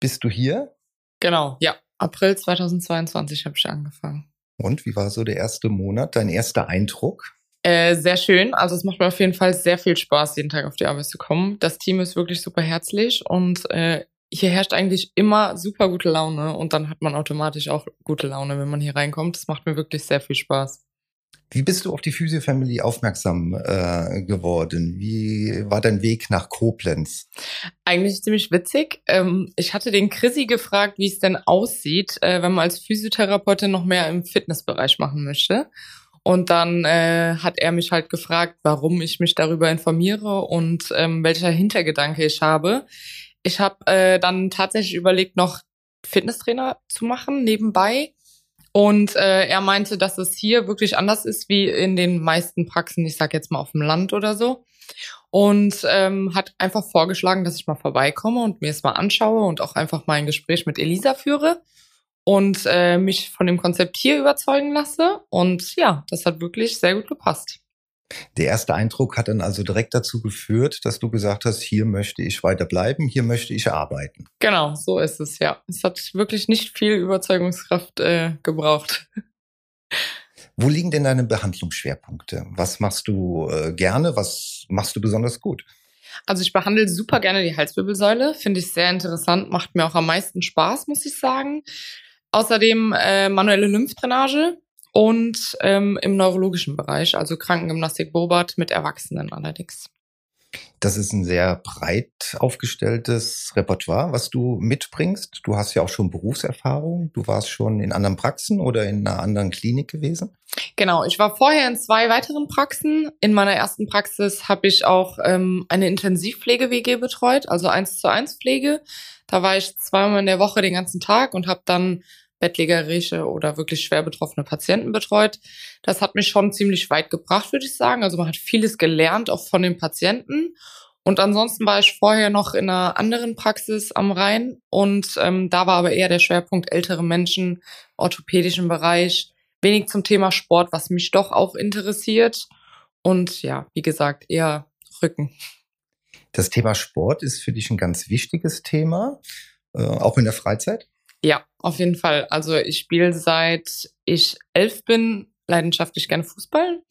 bist du hier? Genau, ja. April 2022 habe ich angefangen. Und wie war so der erste Monat, dein erster Eindruck? Äh, sehr schön. Also es macht mir auf jeden Fall sehr viel Spaß, jeden Tag auf die Arbeit zu kommen. Das Team ist wirklich super herzlich und äh, hier herrscht eigentlich immer super gute Laune und dann hat man automatisch auch gute Laune, wenn man hier reinkommt. Das macht mir wirklich sehr viel Spaß. Wie bist du auf die Physio Family aufmerksam äh, geworden? Wie war dein Weg nach Koblenz? Eigentlich ziemlich witzig. Ähm, ich hatte den Chrissy gefragt, wie es denn aussieht, äh, wenn man als Physiotherapeutin noch mehr im Fitnessbereich machen möchte. Und dann äh, hat er mich halt gefragt, warum ich mich darüber informiere und ähm, welcher Hintergedanke ich habe. Ich habe äh, dann tatsächlich überlegt, noch Fitnesstrainer zu machen nebenbei und äh, er meinte, dass es hier wirklich anders ist wie in den meisten Praxen, ich sag jetzt mal auf dem Land oder so. Und ähm, hat einfach vorgeschlagen, dass ich mal vorbeikomme und mir es mal anschaue und auch einfach mal ein Gespräch mit Elisa führe und äh, mich von dem Konzept hier überzeugen lasse. Und ja, das hat wirklich sehr gut gepasst. Der erste Eindruck hat dann also direkt dazu geführt, dass du gesagt hast, hier möchte ich weiter bleiben, hier möchte ich arbeiten. Genau, so ist es, ja. Es hat wirklich nicht viel Überzeugungskraft äh, gebraucht. Wo liegen denn deine Behandlungsschwerpunkte? Was machst du äh, gerne? Was machst du besonders gut? Also ich behandle super gerne die Halswirbelsäule, finde ich sehr interessant, macht mir auch am meisten Spaß, muss ich sagen. Außerdem äh, manuelle Lymphdrainage, und ähm, im neurologischen Bereich, also Krankengymnastik Bobart mit Erwachsenen allerdings. Das ist ein sehr breit aufgestelltes Repertoire, was du mitbringst. Du hast ja auch schon Berufserfahrung. Du warst schon in anderen Praxen oder in einer anderen Klinik gewesen? Genau, ich war vorher in zwei weiteren Praxen. In meiner ersten Praxis habe ich auch ähm, eine Intensivpflege-WG betreut, also eins zu eins Pflege. Da war ich zweimal in der Woche den ganzen Tag und habe dann bettlägerische oder wirklich schwer betroffene Patienten betreut. Das hat mich schon ziemlich weit gebracht, würde ich sagen. Also man hat vieles gelernt, auch von den Patienten. Und ansonsten war ich vorher noch in einer anderen Praxis am Rhein und ähm, da war aber eher der Schwerpunkt ältere Menschen, orthopädischen Bereich, wenig zum Thema Sport, was mich doch auch interessiert. Und ja, wie gesagt, eher Rücken. Das Thema Sport ist für dich ein ganz wichtiges Thema, äh, auch in der Freizeit? Ja, auf jeden Fall. Also ich spiele seit ich elf bin leidenschaftlich gerne Fußball,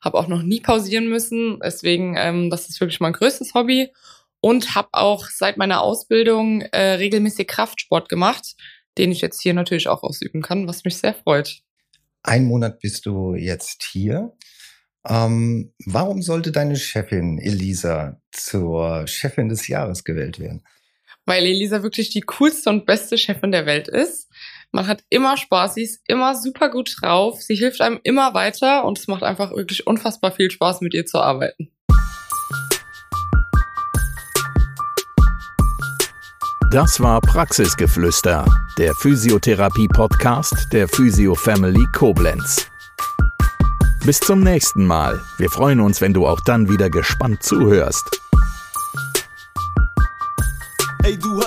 habe auch noch nie pausieren müssen. Deswegen, ähm, das ist wirklich mein größtes Hobby und habe auch seit meiner Ausbildung äh, regelmäßig Kraftsport gemacht, den ich jetzt hier natürlich auch ausüben kann, was mich sehr freut. Ein Monat bist du jetzt hier. Ähm, warum sollte deine Chefin Elisa zur Chefin des Jahres gewählt werden? Weil Elisa wirklich die coolste und beste Chefin der Welt ist. Man hat immer Spaß, sie ist immer super gut drauf, sie hilft einem immer weiter und es macht einfach wirklich unfassbar viel Spaß, mit ihr zu arbeiten. Das war Praxisgeflüster, der Physiotherapie-Podcast der Physio Family Koblenz. Bis zum nächsten Mal. Wir freuen uns, wenn du auch dann wieder gespannt zuhörst.